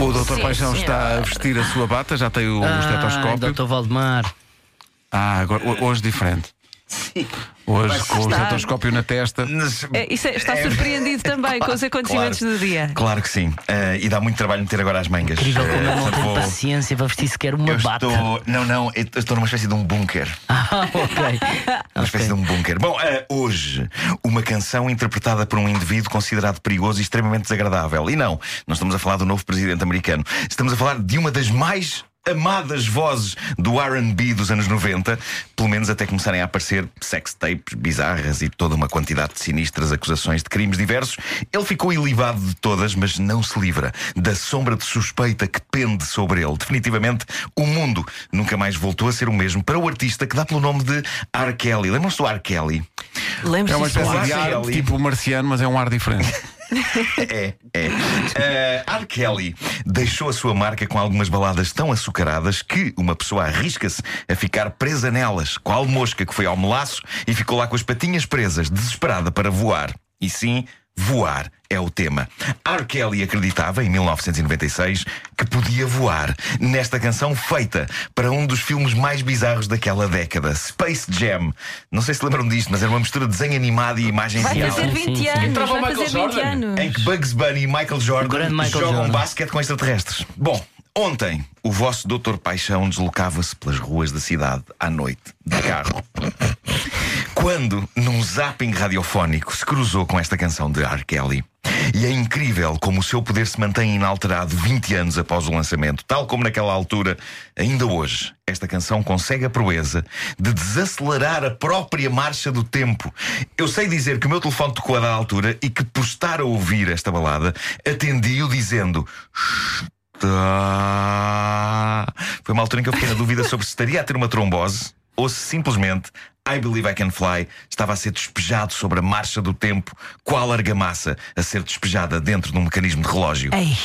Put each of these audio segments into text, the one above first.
O Dr. Sim, Paixão senhor. está a vestir a sua bata, já tem o Ah, estetoscópio. Dr. Valdemar. Ah, agora, ho- hoje diferente. Hoje com o estetoscópio na testa. É, isso é- está surpreendido também com os acontecimentos claro. do dia. Claro que sim. Eh, e dá muito trabalho meter agora as mangas. Incrível como Eh, eu não tenho vou- paciência para vestir sequer uma Eu bata. estou. Não, não, eu estou numa espécie de um bunker. Ah, ok. Uma espécie de um bunker. Bom, eh, hoje, uma canção interpretada por um indivíduo considerado perigoso e extremamente desagradável. E não, não estamos a falar do novo presidente americano. Estamos a falar de uma das mais amadas vozes do RB dos anos 90, pelo menos até começarem a aparecer sex tapes bizarras e toda uma quantidade de sinistras acusações de crimes diversos. Ele ficou ilibado de todas, mas não se livra da sombra de suspeita que pende sobre ele. Definitivamente, o mundo nunca mais voltou a ser o mesmo para o artista que dá pelo nome de R. Kelly. Lembram-se do R. Kelly? É uma Lembro-se espécie Claro, de ar tipo marciano, mas é um ar diferente. É, é. Eh, R. Kelly deixou a sua marca com algumas baladas tão açucaradas que uma pessoa arrisca-se a ficar presa nelas, qual mosca que foi ao melaço e ficou lá com as patinhas presas, desesperada para voar. E sim, voar é o tema. R. Kelly acreditava, em 1996, que podia voar nesta canção feita para um dos filmes mais bizarros daquela década, Space Jam. Não sei se lembram disto, mas era uma mistura de desenho animado e imagem Vai real. fazer Sim, sim, 20 sim. anos. Entrava Vai Michael fazer 20 Jordan. anos. em que Bugs Bunny e Michael Jordan Michael jogam Jordan. basquete com extraterrestres. Bom, ontem o vosso Doutor Paixão deslocava-se pelas ruas da cidade à noite, de carro. Quando, num zapping radiofónico, se cruzou com esta canção de R. Kelly. E é incrível como o seu poder se mantém inalterado 20 anos após o lançamento. Tal como naquela altura, ainda hoje, esta canção consegue a proeza de desacelerar a própria marcha do tempo. Eu sei dizer que o meu telefone tocou a da altura e que, por estar a ouvir esta balada, atendi-o dizendo. "Está." Foi uma altura em que eu fiquei na dúvida sobre se estaria a ter uma trombose ou se simplesmente I Believe I Can Fly estava a ser despejado sobre a marcha do tempo, qual argamassa a ser despejada dentro de um mecanismo de relógio. Ei,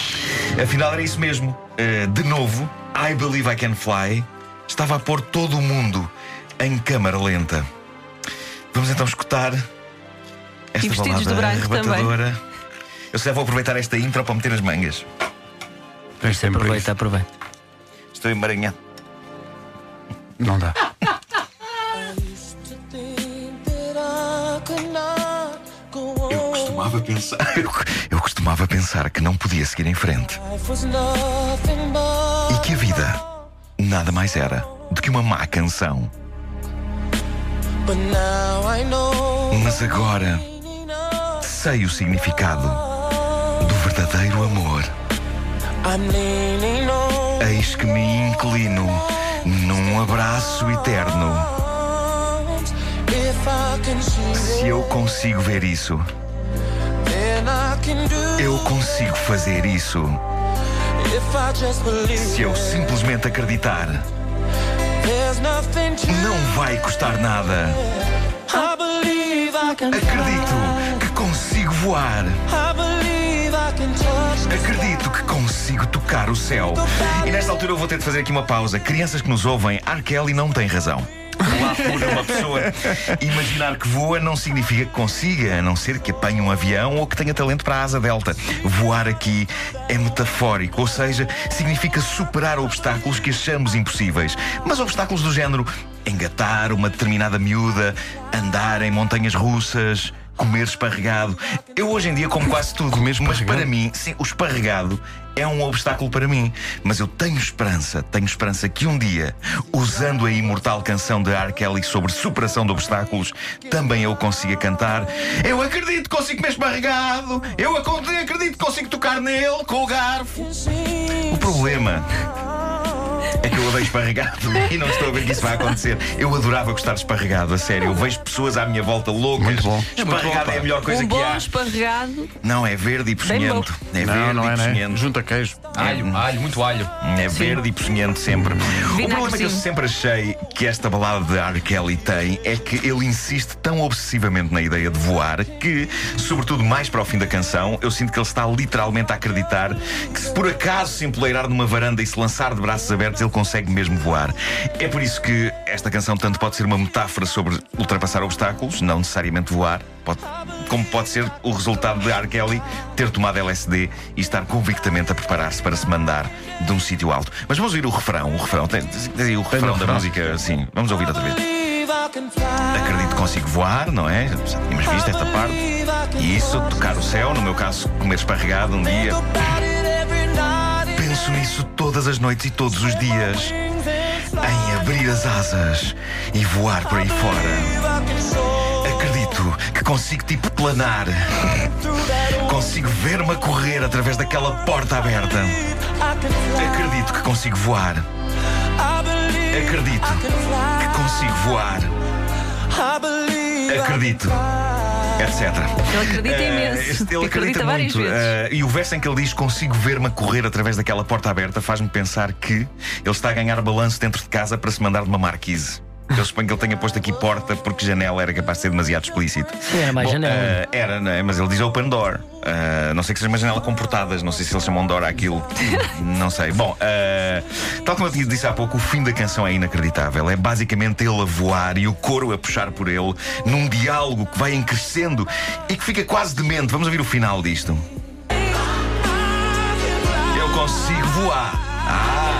Afinal, era isso mesmo. Uh, de novo, I Believe I Can Fly estava a pôr todo o mundo em câmara lenta. Vamos então escutar esta E vestidos de balada branco também. arrebatadora. Eu só vou aproveitar esta intro para meter as mangas. Aproveita, aproveita. Estou emaranhado. Não dá. Costumava pensar. Eu, eu costumava pensar que não podia seguir em frente. E que a vida nada mais era do que uma má canção. Mas agora sei o significado do verdadeiro amor. Eis que me inclino num abraço eterno. Se eu consigo ver isso, eu consigo fazer isso. Se eu simplesmente acreditar, não vai custar nada. Acredito voar. Acredito que consigo tocar o céu. E nesta altura eu vou ter de fazer aqui uma pausa. Crianças que nos ouvem, R. Não tem razão. Lá uma pessoa imaginar que voa não significa que consiga, a não ser que apanhe um avião ou que tenha talento para a asa delta. Voar aqui é metafórico, ou seja, significa superar obstáculos que achamos impossíveis. Mas obstáculos do género engatar uma determinada miúda, andar em montanhas russas. Comer esparregado. Eu hoje em dia como quase tudo. Comer mas para mim, sim, o esparregado é um obstáculo para mim. Mas eu tenho esperança, tenho esperança que um dia, usando a imortal canção de R. Kelly sobre superação de obstáculos, também eu consiga cantar. Eu acredito que consigo comer esparregado. Eu ac- acredito que consigo tocar nele com o garfo. O problema. É que eu odeio esparregado e não estou a ver que isso vai acontecer. Eu adorava gostar de esparregado, a sério. Eu vejo pessoas à minha volta loucas. Muito bom. É Esparregado bom, é pá. a melhor coisa um que bom há. esparregado. Não, é verde e peçonhento. É Não, verde não e é, né? peçonhento. Junta queijo. Alho, alho, muito alho. É verde e peçonhento sempre. O problema que eu sempre achei que esta balada de R. Kelly tem é que ele insiste tão obsessivamente na ideia de voar que, sobretudo mais para o fim da canção, eu sinto que ele está literalmente a acreditar que se por acaso se empoleirar numa varanda e se lançar de braços abertos, ele consegue mesmo voar. É por isso que esta canção tanto pode ser uma metáfora sobre ultrapassar obstáculos, não necessariamente voar. Pode como pode ser o resultado de R. Kelly ter tomado LSD e estar convictamente a preparar-se para se mandar de um sítio alto. Mas vamos ouvir o refrão. O refrão, tem, tem o refrão da música, sim. Vamos ouvir outra vez. Acredito que consigo voar, não é? Já tínhamos visto esta parte. E isso, tocar o céu, no meu caso, comer esparregado um dia. Penso nisso todas as noites e todos os dias. Em abrir as asas e voar por aí fora. Acredito que consigo tipo planar. Consigo ver-me a correr através daquela porta aberta. Acredito que consigo voar. Acredito que consigo voar. Acredito. Etc. Ele acredita Eh, imenso. este- ele acredita acredita várias muito. vezes. Eh, e o verso em que ele diz consigo ver-me a correr através daquela porta aberta faz-me pensar que ele está a ganhar balanço dentro de casa para se mandar de uma marquise. Eu suponho que ele tenha posto aqui porta porque janela era capaz de ser demasiado explícito. Sim, era mais Bom, janela. eh, era, não é? mas ele diz open door. Eh, não sei que seja uma janela com portadas, não sei se eles chamam door àquilo. não sei. Bom, eh, tal como eu disse há pouco, o fim da canção é inacreditável. É basicamente ele a voar e o coro a puxar por ele num diálogo que vai crescendo e que fica quase demente. Vamos ouvir o final disto. Eu consigo voar. Ah,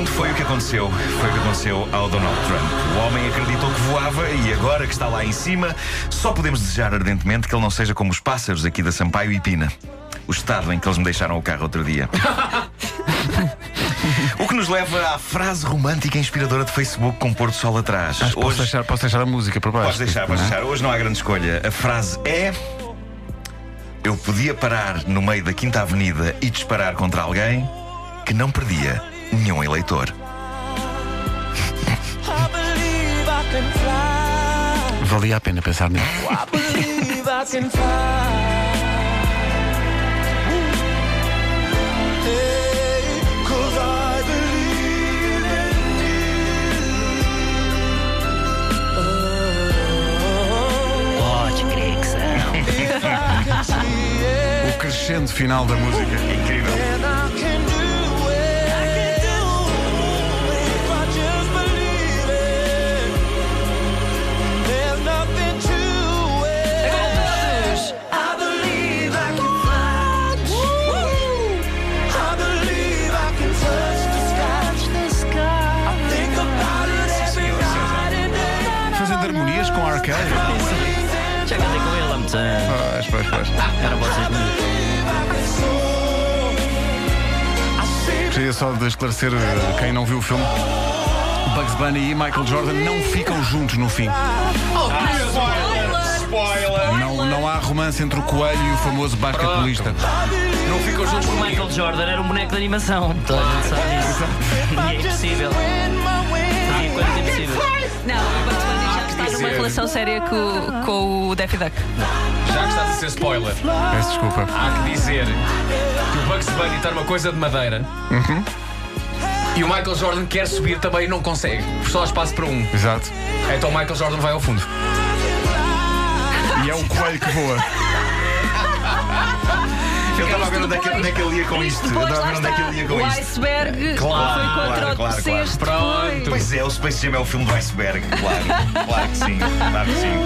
fundo foi o que aconteceu. Foi o que aconteceu ao Donald Trump. O homem acreditou que voava e agora que está lá em cima, só podemos desejar ardentemente que ele não seja como os pássaros aqui da Sampaio e Pina. O estado em que eles me deixaram o carro outro dia. o que nos leva à frase romântica e inspiradora de Facebook com Porto Sol atrás. Que posso, deixar, posso deixar a música para baixo. Podes deixar, podes não é? deixar. Hoje não há grande escolha. A frase é. Eu podia parar no meio da Quinta Avenida e disparar contra alguém que não perdia nenhum eleitor. Valia a pena pensar nisso. O crescendo final da música. Incrível. Já cantei com ele há muitos anos. Pois, pois, pois. Eram vocês comigo. Gostaria só de esclarecer eh, quem não viu o filme. Bugs Bunny e Michael Jordan não ficam juntos no fim. Não, não há romance entre o coelho e o famoso basquetebolista. Não ficam juntos O comigo. Michael Jordan era um boneco de animação. Toda a gente sabe disso. E é impossível. Fazia coisas impossíveis. Não, dizer. relação séria com, com o Daffy Duck. Já que estás a ser spoiler, Peço desculpa. há que dizer que o Bugs Bunny está numa coisa de madeira e o Michael Jordan quer subir também e não consegue, só há espaço para um. Exato. Então o Michael Jordan vai ao fundo. E é o coelho que voa. Eu estava a ver onde é, que, onde é que ele ia com isto. Eu Depois estava a lá ver onde é que ele ia está. com O isto. iceberg Claro, foi contra claro, claro, depois. Pois é, o Space Jam é o filme do iceberg, claro. Claro que sim, claro que sim.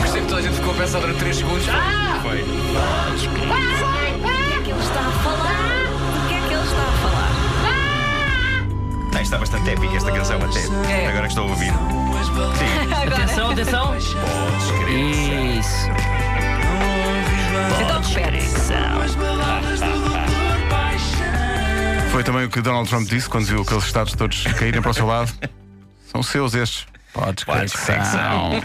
Percebo que toda a gente ficou a pensar durante 3 segundos. Ah! Foi. O que é que ele está a falar? O que é que ele está a falar? Ah, está bastante épica esta canção até. É. Agora que estou a ouvir. Sim. Atenção, atenção. Isso. Então repete. Foi também o que Donald Trump disse quando viu aqueles estados todos caírem para o seu lado. São seus estes. Podes Podes que crer que são.